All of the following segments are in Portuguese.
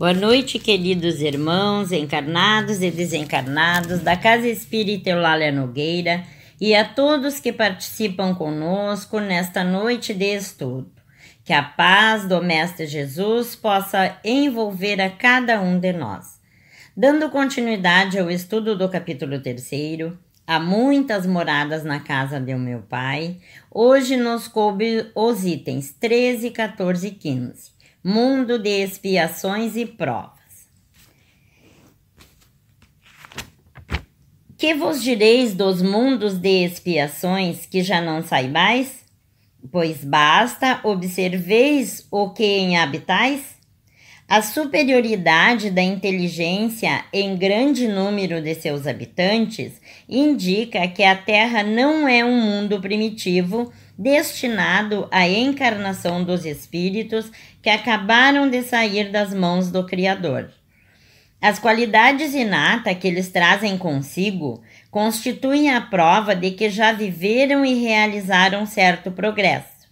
Boa noite, queridos irmãos, encarnados e desencarnados da Casa Espírita Eulália Nogueira e a todos que participam conosco nesta noite de estudo. Que a paz do Mestre Jesus possa envolver a cada um de nós. Dando continuidade ao estudo do capítulo 3, há muitas moradas na casa do meu pai. Hoje nos coube os itens 13, 14 e 15 mundo de expiações e provas. Que vos direis dos mundos de expiações que já não saibais? Pois basta observeis o que em habitais? A superioridade da inteligência em grande número de seus habitantes indica que a Terra não é um mundo primitivo destinado à encarnação dos espíritos que acabaram de sair das mãos do Criador. As qualidades inatas que eles trazem consigo constituem a prova de que já viveram e realizaram certo progresso.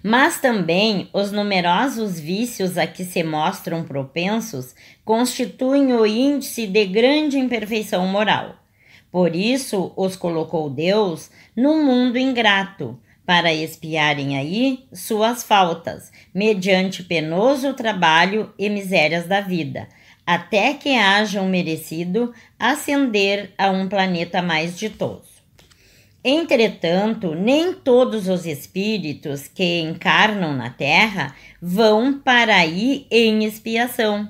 Mas também os numerosos vícios a que se mostram propensos constituem o índice de grande imperfeição moral. Por isso os colocou Deus no mundo ingrato, para espiarem aí suas faltas, mediante penoso trabalho e misérias da vida, até que hajam merecido ascender a um planeta mais ditoso. Entretanto, nem todos os espíritos que encarnam na Terra vão para aí em expiação.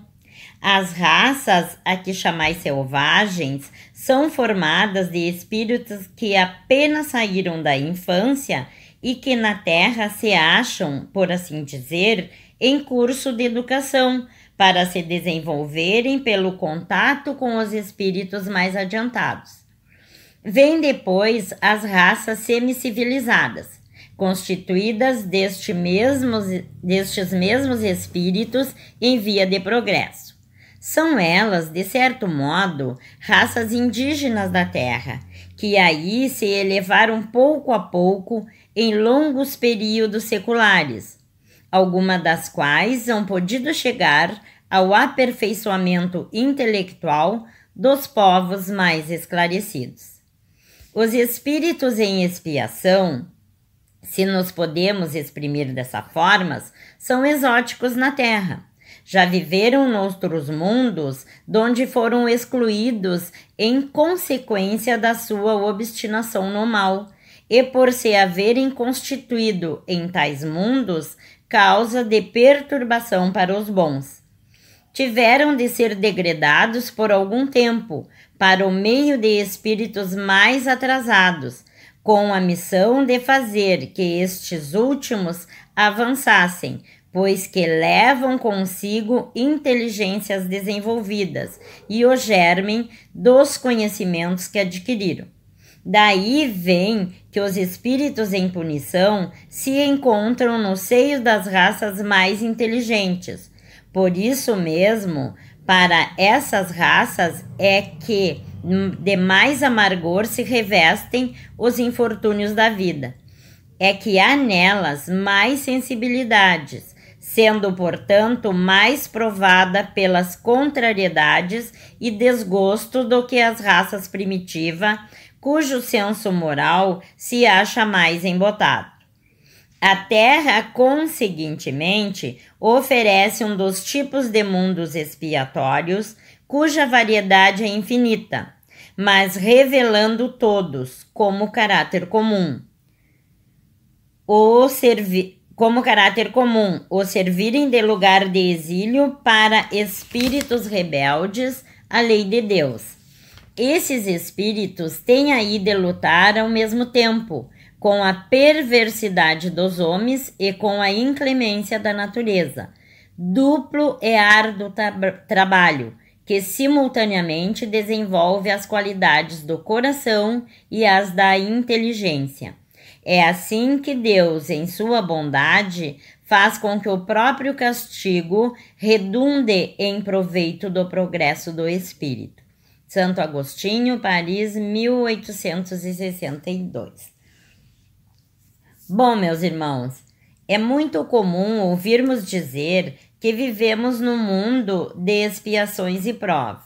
As raças a que chamais selvagens são formadas de espíritos que apenas saíram da infância e que na Terra se acham, por assim dizer, em curso de educação para se desenvolverem pelo contato com os espíritos mais adiantados. Vêm depois as raças semicivilizadas, constituídas deste mesmos, destes mesmos espíritos em via de progresso. São elas, de certo modo, raças indígenas da Terra, que aí se elevaram pouco a pouco em longos períodos seculares, algumas das quais hão podido chegar ao aperfeiçoamento intelectual dos povos mais esclarecidos. Os espíritos em expiação, se nos podemos exprimir dessa forma, são exóticos na Terra já viveram noutros mundos, donde foram excluídos em consequência da sua obstinação no mal, e por se haverem constituído em tais mundos causa de perturbação para os bons. Tiveram de ser degradados por algum tempo para o meio de espíritos mais atrasados, com a missão de fazer que estes últimos avançassem, pois que levam consigo inteligências desenvolvidas e o germen dos conhecimentos que adquiriram. Daí vem que os espíritos em punição se encontram no seio das raças mais inteligentes. Por isso mesmo, para essas raças é que de mais amargor se revestem os infortúnios da vida. É que há nelas mais sensibilidades, sendo, portanto, mais provada pelas contrariedades e desgosto do que as raças primitivas, cujo senso moral se acha mais embotado. A Terra, conseguintemente, oferece um dos tipos de mundos expiatórios cuja variedade é infinita, mas revelando todos como caráter comum. O serviço como caráter comum o servirem de lugar de exílio para espíritos rebeldes à lei de Deus. Esses espíritos têm aí de lutar ao mesmo tempo com a perversidade dos homens e com a inclemência da natureza. Duplo e árduo tra trabalho que simultaneamente desenvolve as qualidades do coração e as da inteligência. É assim que Deus, em sua bondade, faz com que o próprio castigo redunde em proveito do progresso do espírito. Santo Agostinho, Paris, 1862. Bom, meus irmãos, é muito comum ouvirmos dizer que vivemos no mundo de expiações e prova.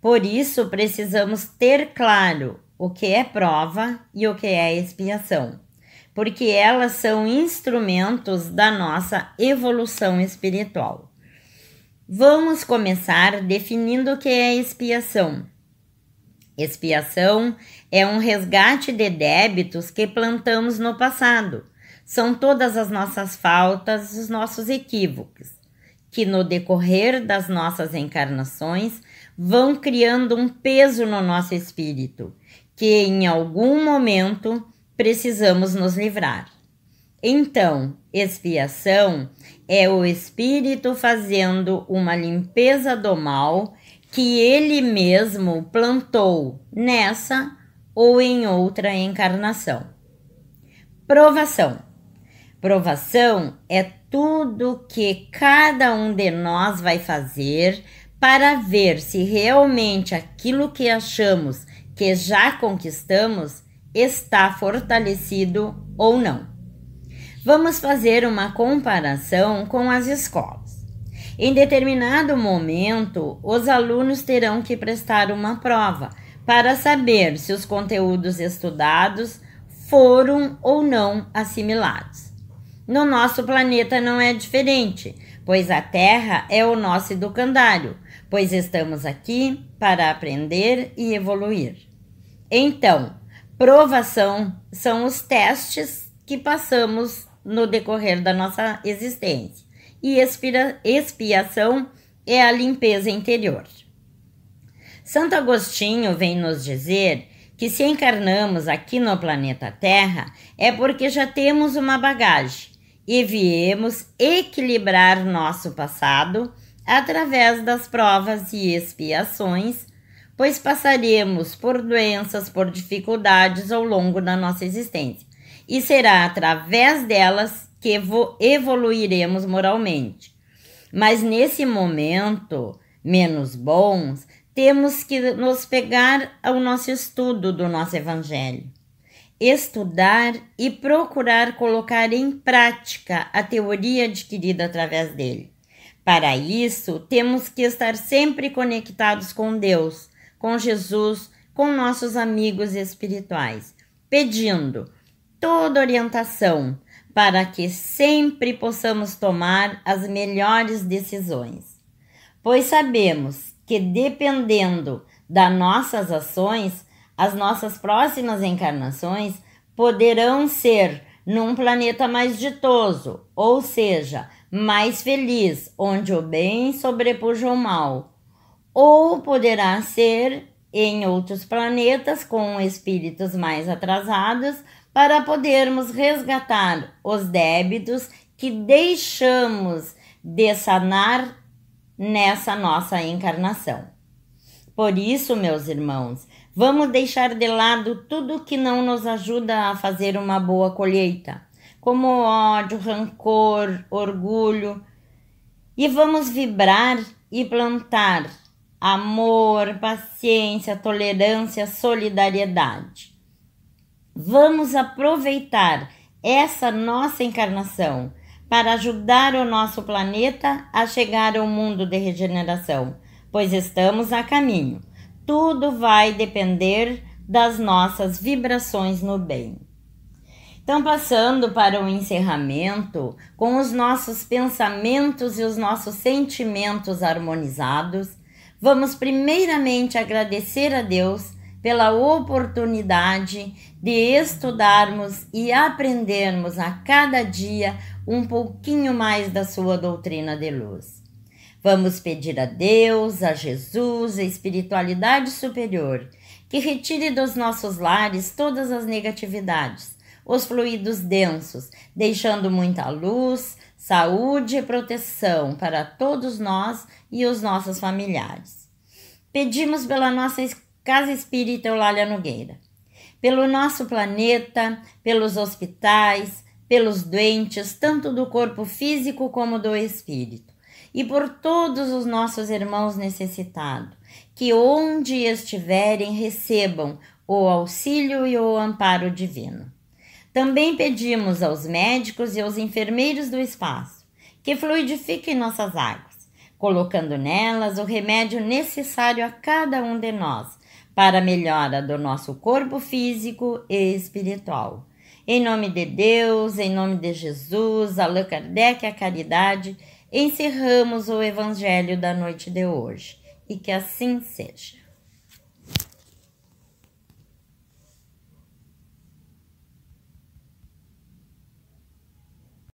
Por isso, precisamos ter claro o que é prova e o que é expiação, porque elas são instrumentos da nossa evolução espiritual. Vamos começar definindo o que é expiação. Expiação é um resgate de débitos que plantamos no passado. São todas as nossas faltas, os nossos equívocos que no decorrer das nossas encarnações vão criando um peso no nosso espírito, que em algum momento precisamos nos livrar. Então, expiação é o espírito fazendo uma limpeza do mal que ele mesmo plantou nessa ou em outra encarnação. Provação. Provação é tudo que cada um de nós vai fazer para ver se realmente aquilo que achamos que já conquistamos está fortalecido ou não. Vamos fazer uma comparação com as escolas. Em determinado momento, os alunos terão que prestar uma prova para saber se os conteúdos estudados foram ou não assimilados. No nosso planeta não é diferente, pois a Terra é o nosso educandário, pois estamos aqui para aprender e evoluir. Então, provação são os testes que passamos no decorrer da nossa existência, e expira, expiação é a limpeza interior. Santo Agostinho vem nos dizer que se encarnamos aqui no planeta Terra é porque já temos uma bagagem e viemos equilibrar nosso passado através das provas e expiações, pois passaremos por doenças, por dificuldades ao longo da nossa existência, e será através delas que evoluiremos moralmente. Mas nesse momento menos bons, temos que nos pegar ao nosso estudo do nosso Evangelho estudar e procurar colocar em prática a teoria adquirida através dele. Para isso, temos que estar sempre conectados com Deus, com Jesus, com nossos amigos espirituais, pedindo toda orientação para que sempre possamos tomar as melhores decisões. Pois sabemos que dependendo das nossas ações, as nossas próximas encarnações poderão ser num planeta mais ditoso, ou seja, mais feliz, onde o bem sobrepuja o mal, ou poderá ser em outros planetas com espíritos mais atrasados para podermos resgatar os débitos que deixamos de sanar nessa nossa encarnação. Por isso, meus irmãos, Vamos deixar de lado tudo que não nos ajuda a fazer uma boa colheita, como ódio, rancor, orgulho, e vamos vibrar e plantar amor, paciência, tolerância, solidariedade. Vamos aproveitar essa nossa encarnação para ajudar o nosso planeta a chegar ao mundo de regeneração, pois estamos a caminho tudo vai depender das nossas vibrações no bem. Então, passando para o encerramento, com os nossos pensamentos e os nossos sentimentos harmonizados, vamos primeiramente agradecer a Deus pela oportunidade de estudarmos e aprendermos a cada dia um pouquinho mais da sua doutrina de luz. Vamos pedir a Deus, a Jesus, a espiritualidade superior, que retire dos nossos lares todas as negatividades, os fluidos densos, deixando muita luz, saúde e proteção para todos nós e os nossos familiares. Pedimos pela nossa Casa Espírita Eulália Nogueira, pelo nosso planeta, pelos hospitais, pelos doentes, tanto do corpo físico como do espírito e por todos os nossos irmãos necessitados, que onde estiverem recebam o auxílio e o amparo divino. Também pedimos aos médicos e aos enfermeiros do espaço que fluidifiquem nossas águas, colocando nelas o remédio necessário a cada um de nós para a melhora do nosso corpo físico e espiritual. Em nome de Deus, em nome de Jesus, Allan Kardec, a caridade, encerramos o Evangelho da noite de hoje. E que assim seja.